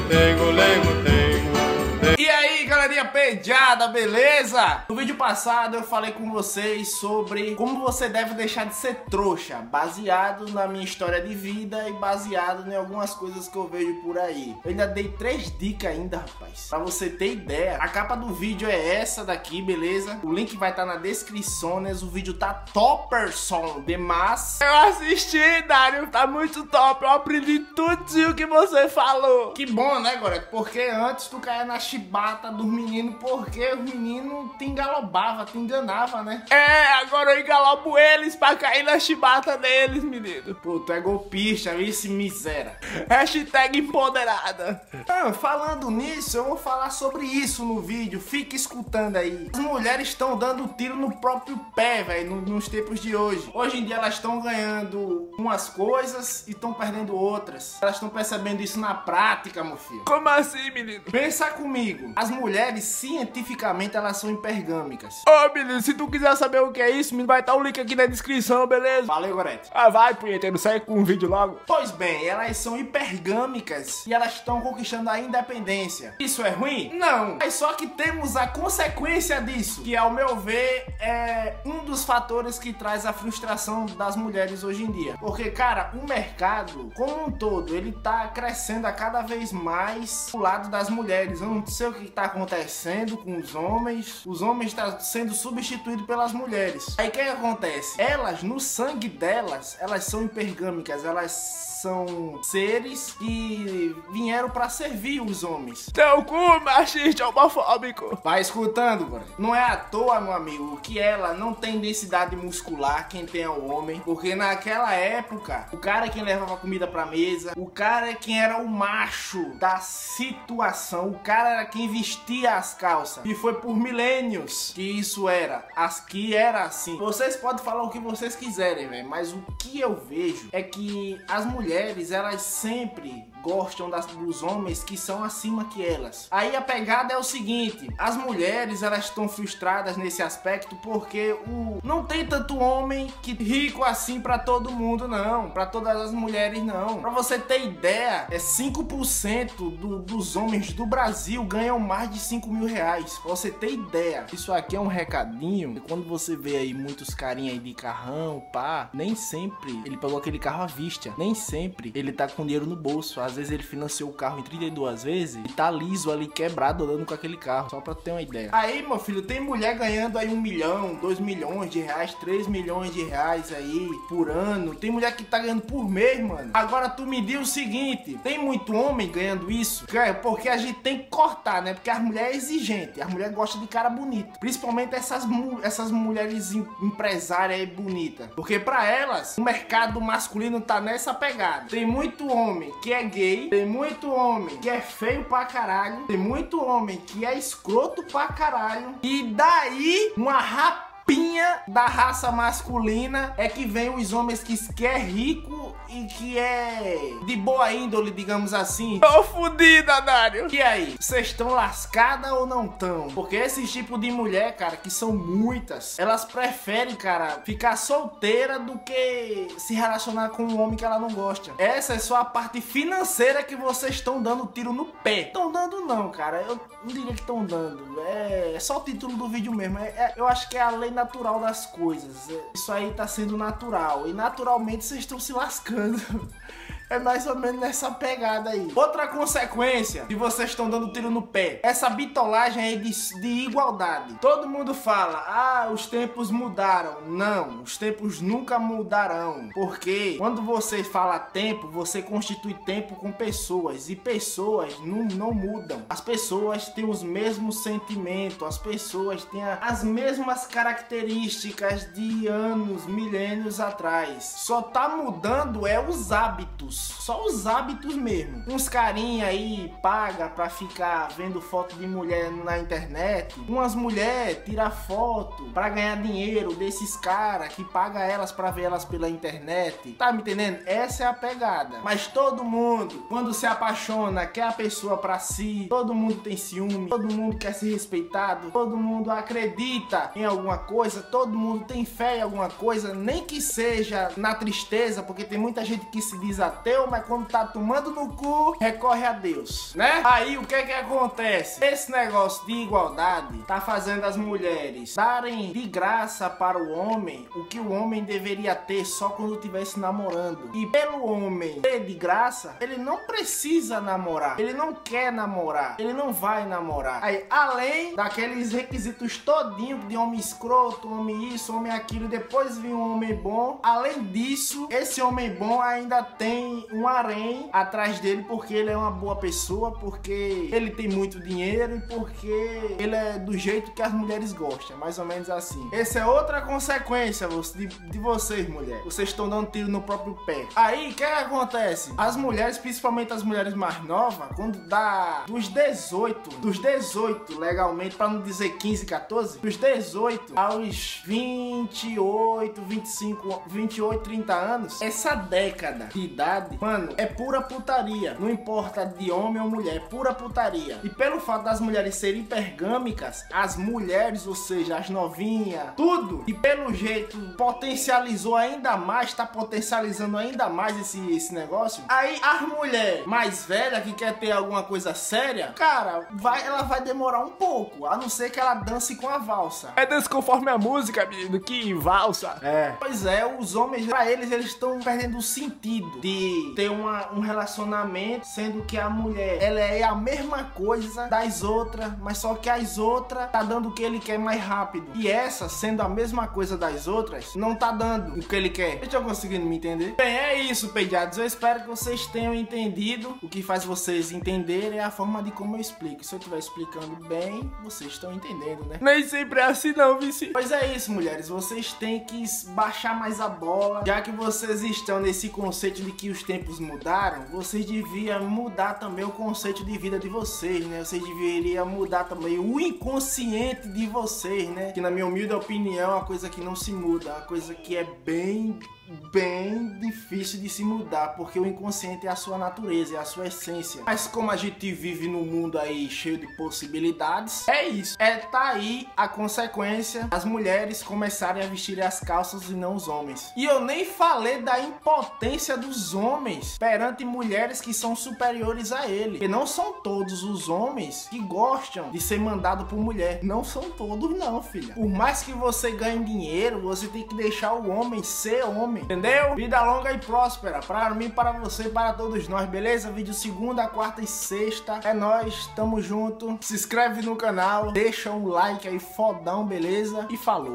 tengo, tengo, tengo, tengo. Y ahí, galeria P, ya beleza? No vídeo passado eu falei com vocês sobre como você deve deixar de ser trouxa, baseado na minha história de vida e baseado em algumas coisas que eu vejo por aí. Eu ainda dei três dicas ainda, rapaz, pra você ter ideia. A capa do vídeo é essa daqui, beleza? O link vai estar tá na descrição, né? O vídeo tá topperson demais. Eu assisti, Dário, tá muito top, eu aprendi tudo que você falou. Que bom, né, Gorete? Porque antes tu caia na chibata dos meninos porque os meninos te engalobava, te enganava, né? É, agora eu engalobo eles pra cair na chibata deles, menino. Pô, tu é golpista, vice miséria. Hashtag empoderada. Ah, falando nisso, eu vou falar sobre isso no vídeo. Fique escutando aí. As mulheres estão dando tiro no próprio pé, velho, nos tempos de hoje. Hoje em dia elas estão ganhando umas coisas e estão perdendo outras. Elas estão percebendo isso na prática, meu filho. Como assim, menino? Pensa comigo comigo. As mulheres, cientificamente, elas são hipergâmicas. Ô, oh, menino, se tu quiser saber o que é isso, vai estar o link aqui na descrição, beleza? Valeu, Gorete. Ah, vai, punheteiro, sai com um vídeo logo. Pois bem, elas são hipergâmicas e elas estão conquistando a independência. Isso é ruim? Não. Mas só que temos a consequência disso, que ao meu ver é um dos fatores que traz a frustração das mulheres hoje em dia. Porque, cara, o mercado, como um todo, ele tá crescendo a cada vez mais pro lado das mulheres. Eu não sei o que está acontecendo com os homens. Os homens estão sendo substituídos pelas mulheres. Aí o que, que acontece? Elas, no sangue delas, elas são hipergâmicas, elas são seres que vieram para servir os homens. Teu cu, machista homofóbico. Vai escutando, bro. Não é à toa, meu amigo, que ela não tem densidade muscular, quem tem é o homem. Porque naquela época, o cara é quem levava comida pra mesa, o cara é quem era o macho da situação, o cara era quem vestia as calças. E foi por milênios que isso era. As que era assim. Vocês podem falar o que vocês quiserem, velho. Mas o que eu vejo é que as mulheres mulheres, elas sempre gostam das, dos homens que são acima que elas. Aí a pegada é o seguinte, as mulheres, elas estão frustradas nesse aspecto porque o não tem tanto homem que rico assim para todo mundo não, para todas as mulheres não. Para você ter ideia, é 5% do, dos homens do Brasil ganham mais de 5 mil reais. Pra você ter ideia. Isso aqui é um recadinho. Quando você vê aí muitos carinha aí de carrão, pá, nem sempre ele pegou aquele carro à vista. Nem sempre sempre ele tá com dinheiro no bolso. Às vezes ele financiou o carro em 32 vezes e tá liso ali, quebrado, andando com aquele carro. Só pra ter uma ideia. Aí, meu filho, tem mulher ganhando aí um milhão, dois milhões de reais, três milhões de reais aí por ano. Tem mulher que tá ganhando por mês, mano. Agora tu me diz o seguinte: tem muito homem ganhando isso? Porque a gente tem que cortar, né? Porque as mulheres é exigente. As mulheres gostam de cara bonito. Principalmente essas, essas mulheres empresárias aí bonitas. Porque para elas, o mercado masculino tá nessa pegada. Tem muito homem que é gay, tem muito homem que é feio pra caralho, tem muito homem que é escroto pra caralho. E daí, uma rapaz pinha da raça masculina é que vem os homens que, que é e que é de boa índole, digamos assim. Tô fudida, Dário. E aí, vocês estão lascada ou não estão? Porque esse tipo de mulher, cara, que são muitas, elas preferem, cara, ficar solteira do que se relacionar com um homem que ela não gosta. Essa é só a parte financeira que vocês estão dando tiro no pé. Estão dando não, cara. Eu não diria que estão dando. É, é, só o título do vídeo mesmo. É, é, eu acho que é a lei natural das coisas. É, isso aí tá sendo natural. E naturalmente vocês estão se lascando. Cause. É mais ou menos nessa pegada aí. Outra consequência que vocês estão dando tiro no pé. Essa bitolagem aí de, de igualdade. Todo mundo fala, ah, os tempos mudaram. Não, os tempos nunca mudarão. Porque quando você fala tempo, você constitui tempo com pessoas. E pessoas não, não mudam. As pessoas têm os mesmos sentimentos. As pessoas têm as mesmas características de anos, milênios atrás. Só tá mudando é os hábitos só os hábitos mesmo. Uns carinha aí paga pra ficar vendo foto de mulher na internet. Umas mulheres tira foto pra ganhar dinheiro desses caras que paga elas pra ver elas pela internet. Tá me entendendo? Essa é a pegada. Mas todo mundo, quando se apaixona, quer a pessoa pra si. Todo mundo tem ciúme. Todo mundo quer ser respeitado. Todo mundo acredita em alguma coisa. Todo mundo tem fé em alguma coisa. Nem que seja na tristeza, porque tem muita gente que se diz ateu, mas quando tá tomando no cu, recorre a Deus, né? Aí o que é que acontece? Esse negócio de igualdade tá fazendo as mulheres darem de graça para o homem o que o homem deveria ter só quando estivesse namorando. E pelo homem ter de graça, ele não precisa namorar. Ele não quer namorar. Ele não vai namorar. Aí, além daqueles requisitos todinho de homem escroto, homem isso, homem aquilo, depois vem um homem bom. Além disso, esse homem bom ainda tem um harém atrás dele porque ele é uma boa pessoa, porque ele tem muito dinheiro e porque ele é do jeito que as mulheres gostam, mais ou menos assim. Essa é outra consequência de, de vocês, mulheres. Vocês estão dando tiro no próprio pé. Aí, o que, que acontece? As mulheres, principalmente as mulheres mais novas, quando dá dos 18, dos 18 legalmente, para não dizer 15, 14, dos 18 aos 28, 25, 28, 30 anos, essa década de idade, mano, é pura putaria. Não importa de homem ou mulher, é pura putaria. E pelo fato das mulheres serem hipergâmicas, as mulheres, ou seja, as novinhas, tudo, e pelo jeito potencializou ainda mais, tá potencializando ainda mais esse, esse negócio. Aí as mulheres mais velhas que quer ter alguma coisa séria, cara, vai, ela vai demorar um pouco, a não ser que ela dance com a valsa. É dance conforme a música, menino, que valsa. É. Pois é, os homens, pra eles, eles estão perdendo o sentido de ter uma, um relacionamento, sendo que a mulher, ela é a mesma coisa das outras, mas só que as outras tá dando o que ele quer mais rápido. E essa, sendo a mesma coisa das outras, não tá dando o que ele quer. Vocês estão conseguindo me entender? Bem, é isso, pediados. Eu espero que vocês tenham entendido. O que faz vocês entenderem é a forma de como eu explico. Se eu estiver explicando bem, vocês estão entendendo, né? Nem sempre é assim não, vice. Pois é isso, mulheres. Vocês têm que baixar mais a bola. Já que vocês estão nesse conceito de que os tempos mudaram, vocês deviam mudar também o conceito de vida de vocês, né? Vocês deveriam mudar também o inconsciente de vocês, né? Que na minha humilde opinião é uma coisa que não se muda, é uma coisa que é bem bem difícil de se mudar, porque o inconsciente é a sua natureza, é a sua essência. Mas como a gente vive num mundo aí cheio de possibilidades, é isso. É tá aí a consequência as mulheres começarem a vestir as calças e não os homens. E eu nem falei da impotência dos homens perante mulheres que são superiores a ele. Porque não são todos os homens que gostam de ser mandado por mulher. Não são todos não, filha. Por mais que você ganhe dinheiro, você tem que deixar o homem ser homem entendeu? Vida longa e próspera para mim, para você e para todos nós, beleza? Vídeo segunda, quarta e sexta. É nós, tamo junto. Se inscreve no canal, deixa um like aí fodão, beleza? E falou.